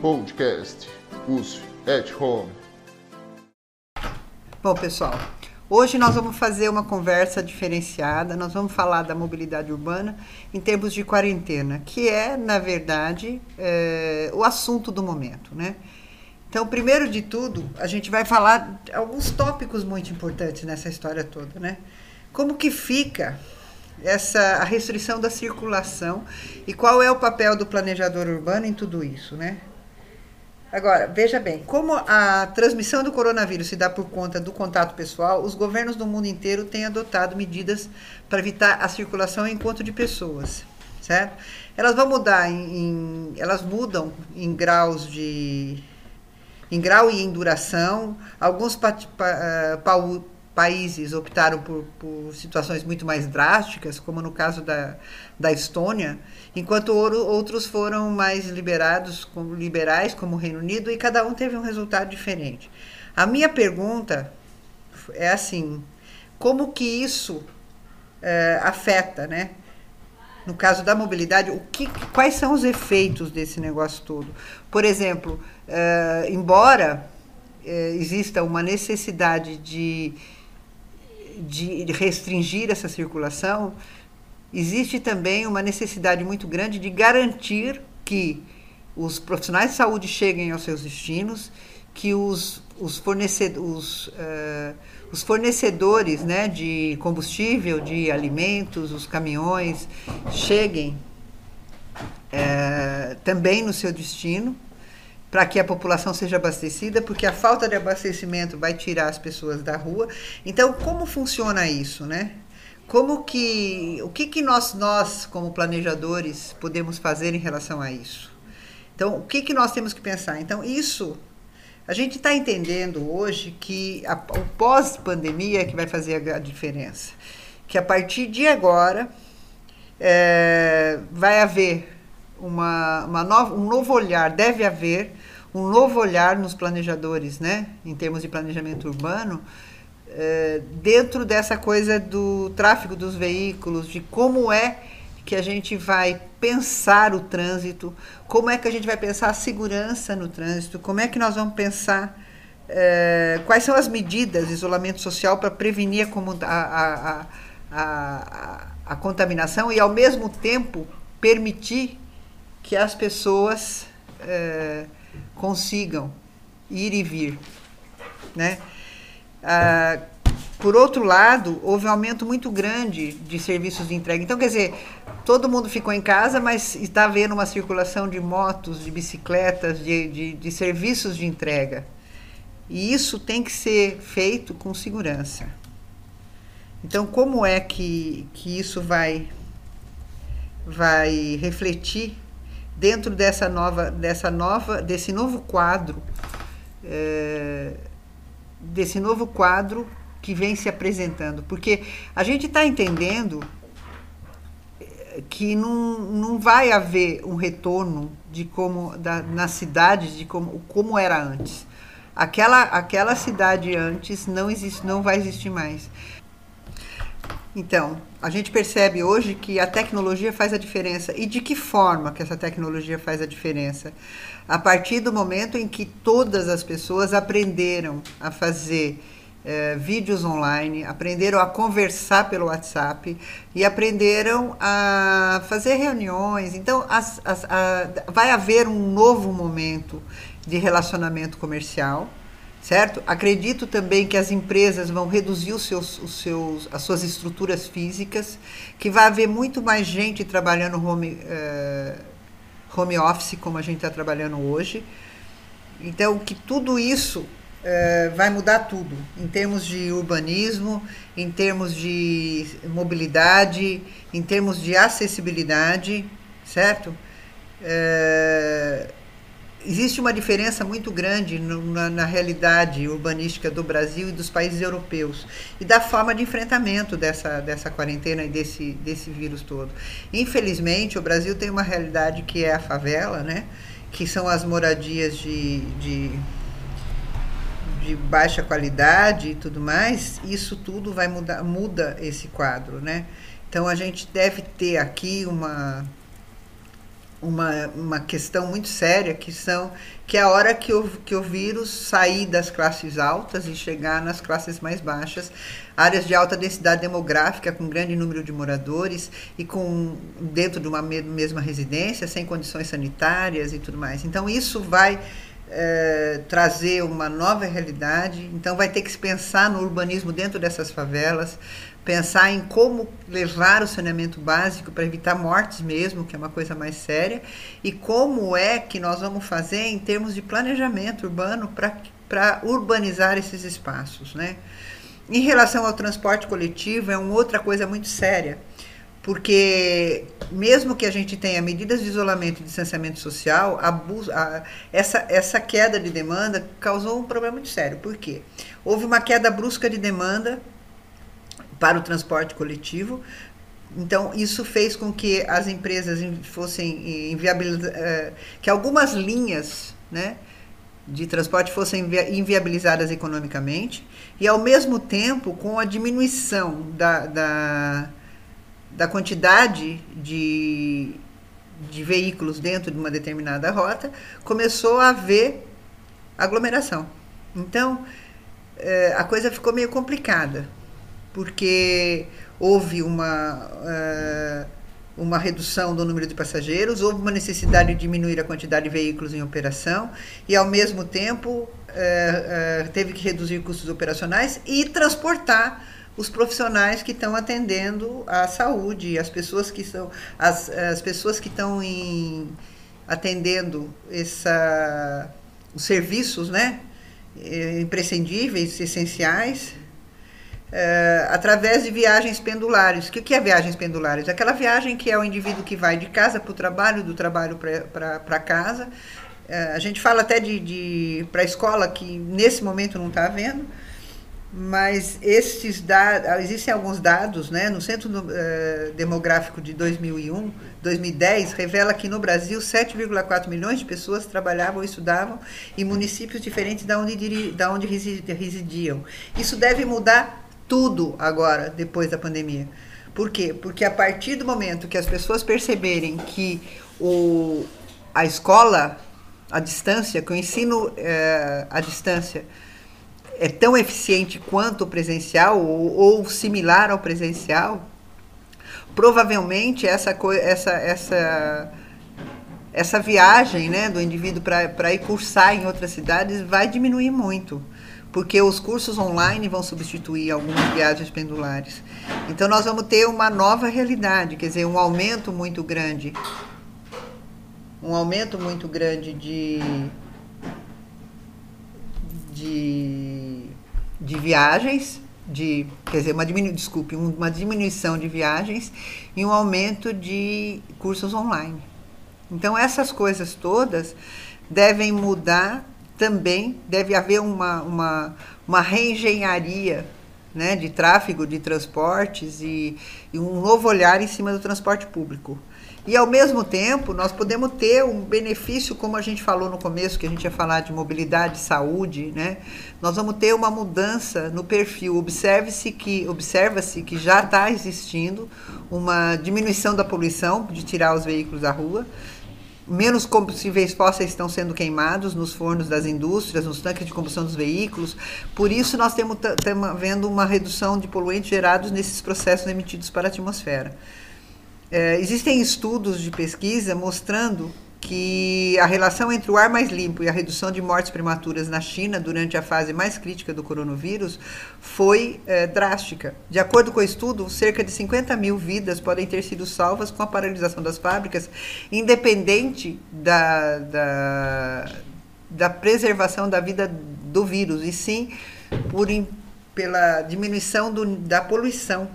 Podcast USF at Home. Bom, pessoal, hoje nós vamos fazer uma conversa diferenciada. Nós vamos falar da mobilidade urbana em termos de quarentena, que é, na verdade, é, o assunto do momento, né? Então, primeiro de tudo, a gente vai falar alguns tópicos muito importantes nessa história toda, né? Como que fica essa a restrição da circulação e qual é o papel do planejador urbano em tudo isso, né? Agora, veja bem, como a transmissão do coronavírus se dá por conta do contato pessoal, os governos do mundo inteiro têm adotado medidas para evitar a circulação e encontro de pessoas, certo? Elas vão mudar em, em elas mudam em graus de em grau e em duração. Alguns pa, pa, eh, pa, países optaram por, por, situações muito mais drásticas, como no caso da, da Estônia, enquanto outros foram mais liberados, liberais, como o Reino Unido, e cada um teve um resultado diferente. A minha pergunta é assim: como que isso é, afeta, né? No caso da mobilidade, o que, quais são os efeitos desse negócio todo? Por exemplo, Uh, embora uh, exista uma necessidade de, de restringir essa circulação, existe também uma necessidade muito grande de garantir que os profissionais de saúde cheguem aos seus destinos, que os, os, fornecedores, uh, os fornecedores né, de combustível, de alimentos, os caminhões, cheguem também no seu destino para que a população seja abastecida, porque a falta de abastecimento vai tirar as pessoas da rua. Então, como funciona isso, né? Como que o que, que nós nós como planejadores podemos fazer em relação a isso? Então, o que que nós temos que pensar? Então, isso a gente está entendendo hoje que a, o pós-pandemia é que vai fazer a, a, diferença. Que a partir de agora é, vai haver uma, uma um novo olhar, deve haver um novo olhar nos planejadores, né, em termos de planejamento urbano, é, dentro dessa coisa do tráfego dos veículos, de como é que a gente vai pensar o trânsito, como é que a gente vai pensar a segurança no trânsito, como é que nós vamos pensar é, quais são as medidas de isolamento social para prevenir a, a, a, a, a contaminação e, ao mesmo tempo, permitir que as pessoas é, consigam ir e vir, né? Ah, por outro lado, houve um aumento muito grande de serviços de entrega. Então, quer dizer, todo mundo ficou em casa, mas está havendo uma circulação de motos, de bicicletas, de, de, de serviços de entrega. E isso tem que ser feito com segurança. Então, como é que, que isso vai, vai refletir dentro dessa nova, dessa nova, desse novo quadro, é, desse novo quadro que vem se apresentando, porque a gente está entendendo é, que não, não vai haver um retorno de como da, nas cidades de como, como era antes. Aquela, aquela cidade antes não existe, não vai existir mais. Então, a gente percebe hoje que a tecnologia faz a diferença. E de que forma que essa tecnologia faz a diferença? A partir do momento em que todas as pessoas aprenderam a fazer eh, vídeos online, aprenderam a conversar pelo WhatsApp e aprenderam a fazer reuniões. Então, as, as, a, vai haver um novo momento de relacionamento comercial certo? Acredito também que as empresas vão reduzir os seus, os seus, as suas estruturas físicas, que vai haver muito mais gente trabalhando home, uh, home office, como a gente está trabalhando hoje. Então, que tudo isso uh, vai mudar tudo, em termos de urbanismo, em termos de mobilidade, em termos de acessibilidade, certo? Uh, existe uma diferença muito grande no, na, na, realidade urbanística do Brasil e dos países europeus e da forma de enfrentamento dessa, dessa quarentena e desse, desse vírus todo. Infelizmente, o Brasil tem uma realidade que é a favela, né? que são as moradias de, de, de baixa qualidade e tudo mais. Isso tudo vai mudar, muda esse quadro. Né? Então, a gente deve ter aqui uma uma, uma questão muito séria, que são que é a hora que o, que o vírus sair das classes altas e chegar nas classes mais baixas, áreas de alta densidade demográfica, com grande número de moradores e com dentro de uma mesma residência, sem condições sanitárias e tudo mais. Então isso vai é, trazer uma nova realidade. Então vai ter que se pensar no urbanismo dentro dessas favelas, pensar em como levar o saneamento básico para evitar mortes mesmo, que é uma coisa mais séria, e como é que nós vamos fazer em termos de planejamento urbano para urbanizar esses espaços, né? Em relação ao transporte coletivo, é uma outra coisa muito séria, porque mesmo que a gente tenha medidas de isolamento e distanciamento social, a, essa, essa queda de demanda causou um problema muito sério. Por quê? Houve uma queda brusca de demanda para o transporte coletivo. Então, isso fez com que as empresas fossem inviabilizadas, eh, que algumas linhas né, de transporte fossem inviabilizadas economicamente, e ao mesmo tempo, com a diminuição da, da, da quantidade de, de veículos dentro de uma determinada rota, começou a haver aglomeração. Então, eh, a coisa ficou meio complicada porque houve uma, uh, uma redução do número de passageiros, houve uma necessidade de diminuir a quantidade de veículos em operação e, ao mesmo tempo, uh, uh, teve que reduzir custos operacionais e transportar os profissionais que estão atendendo a saúde, as pessoas que são as, as pessoas que estão em, atendendo essa, os serviços, né, eh, imprescindíveis, essenciais Uh, através de viagens pendulares. O que, é viagens pendulares? Aquela viagem que é o indivíduo que vai de casa para o trabalho, do trabalho para casa. Uh, a gente fala até de, de para a escola, que nesse momento não está havendo, mas esses dados, existem alguns dados, né, no Centro uh, Demográfico de 2001, 2010, revela que no Brasil 7,4 milhões de pessoas trabalhavam ou estudavam em municípios diferentes da onde, da onde residiam. Isso deve mudar tudo agora, depois da pandemia. Por quê? Porque a partir do momento que as pessoas perceberem que o, a escola à distância, que o ensino é, à distância é tão eficiente quanto o presencial ou, ou similar ao presencial, provavelmente essa, essa, essa, essa viagem né, do indivíduo para ir cursar em outras cidades vai diminuir muito porque os cursos online vão substituir algumas viagens pendulares. Então nós vamos ter uma nova realidade, quer dizer, um aumento muito grande, um aumento muito grande de de, de viagens, de, quer dizer, uma diminu, desculpe, uma diminuição de viagens e um aumento de cursos online. Então essas coisas todas devem mudar também deve haver uma, uma, uma reengenharia né, de tráfego de transportes e, e, um novo olhar em cima do transporte público. E, ao mesmo tempo, nós podemos ter um benefício, como a gente falou no começo, que a gente ia falar de mobilidade, saúde, né? nós vamos ter uma mudança no perfil. Observe-se que, observa-se que já está existindo uma diminuição da poluição, de tirar os veículos da rua, menos combustíveis fósseis estão sendo queimados nos fornos das indústrias, nos tanques de combustão dos veículos. Por isso, nós temos, temos vendo uma redução de poluentes gerados nesses processos emitidos para a atmosfera. É, existem estudos de pesquisa mostrando que a relação entre o ar mais limpo e a redução de mortes prematuras na China durante a fase mais crítica do coronavírus foi é, drástica. De acordo com o estudo, cerca de 50 mil vidas podem ter sido salvas com a paralisação das fábricas, independente da, da, da preservação da vida do vírus, e sim por, pela diminuição do, da poluição.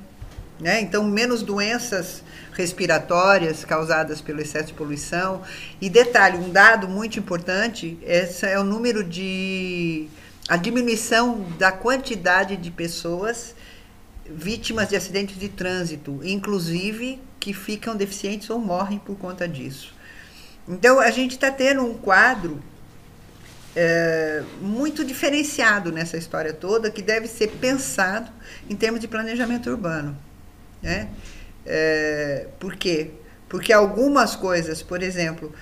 Né? Então, menos doenças respiratórias causadas pelo excesso de poluição. E detalhe, um dado muito importante, esse é o número de a diminuição da quantidade de pessoas vítimas de acidentes de trânsito, inclusive que ficam deficientes ou morrem por conta disso. Então a gente está tendo um quadro é, muito diferenciado nessa história toda que deve ser pensado em termos de planejamento urbano. Né? É, por quê? Porque algumas coisas, por exemplo,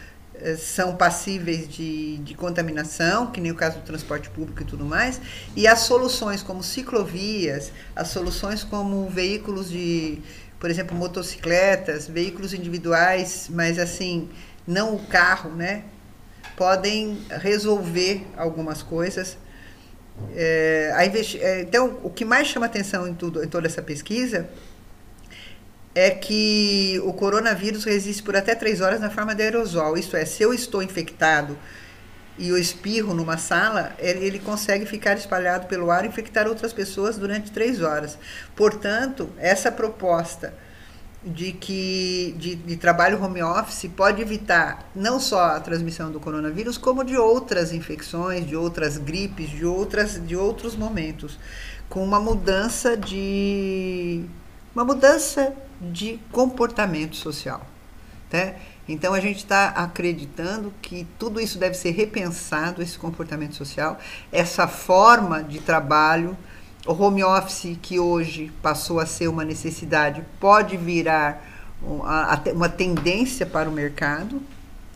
eh, são passíveis de, de contaminação, que nem o caso do transporte público e tudo mais, e as soluções como ciclovias, as soluções como veículos de, por exemplo, motocicletas, veículos individuais, mas assim, não o carro, né? Podem resolver algumas coisas. É, a então, o que mais chama atenção em, tudo, em toda essa pesquisa é que o coronavírus resiste por até três horas na forma de aerosol. Isso é, se eu estou infectado e eu espirro numa sala, ele, ele consegue ficar espalhado pelo ar e infectar outras pessoas durante três horas. Portanto, essa proposta de que de, de, trabalho home office pode evitar não só a transmissão do coronavírus, como de outras infecções, de outras gripes, de outras de outros momentos, com uma mudança de uma mudança de comportamento social. Né? Então a gente está acreditando que tudo isso deve ser repensado, esse comportamento social, essa forma de trabalho, o home office que hoje passou a ser uma necessidade pode virar uma tendência para o mercado,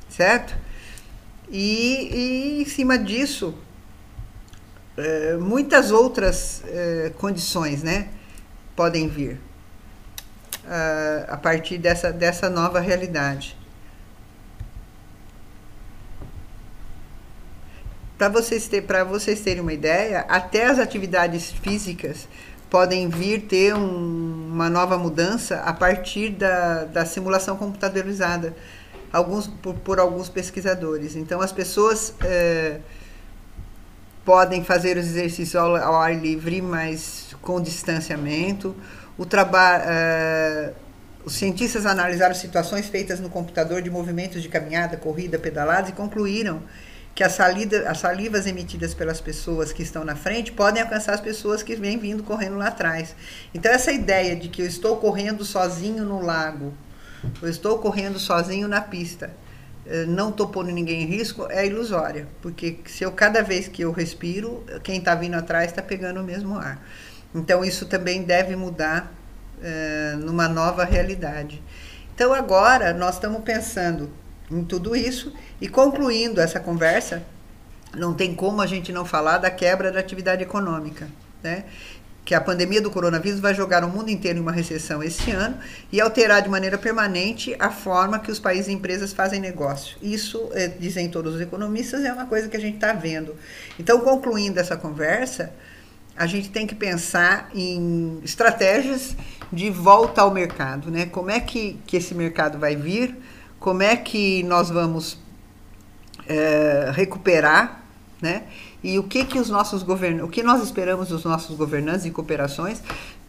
certo? E, e em cima disso, é, muitas outras é, condições, né, podem vir uh, a partir dessa, dessa nova realidade. Para vocês, ter, vocês terem uma ideia, até as atividades físicas podem vir ter um, uma nova mudança a partir da, da simulação computadorizada alguns, por, por alguns pesquisadores. Então, as pessoas eh, podem fazer os exercícios ao, ao ar livre, mas com distanciamento o trabalho. Uh, eh, os cientistas analisaram situações feitas no computador de movimentos de caminhada, corrida, pedaladas e concluíram que as, salida, as salivas emitidas pelas pessoas que estão na frente podem alcançar as pessoas que vêm vindo correndo lá atrás. Então, essa ideia de que eu estou correndo sozinho no lago, eu estou correndo sozinho na pista, eh, não estou pondo ninguém em risco, é ilusória. Porque se eu, cada vez que eu respiro, quem está vindo atrás está pegando o mesmo ar. Então, isso também deve mudar uh, numa nova realidade. Então, agora, nós estamos pensando em tudo isso e concluindo essa conversa, não tem como a gente não falar da quebra da atividade econômica, né? que a pandemia do coronavírus vai jogar o mundo inteiro em uma recessão esse ano e alterar de maneira permanente a forma que os países e empresas fazem negócio. Isso, é, dizem todos os economistas, é uma coisa que a gente está vendo. Então, concluindo essa conversa, a gente tem que pensar em estratégias de volta ao mercado, né? Como é que, que esse mercado vai vir? Como é que nós vamos é, recuperar, né? E o que que os nossos govern... o que nós esperamos dos nossos governantes e cooperações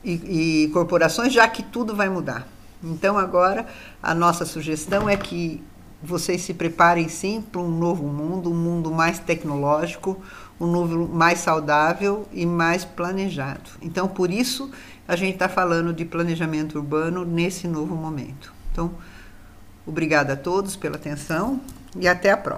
e, e corporações, já que tudo vai mudar. Então agora a nossa sugestão é que vocês se preparem sim para um novo mundo, um mundo mais tecnológico, um mundo mais saudável e mais planejado. Então, por isso, a gente está falando de planejamento urbano nesse novo momento. Então, obrigada a todos pela atenção e até a próxima.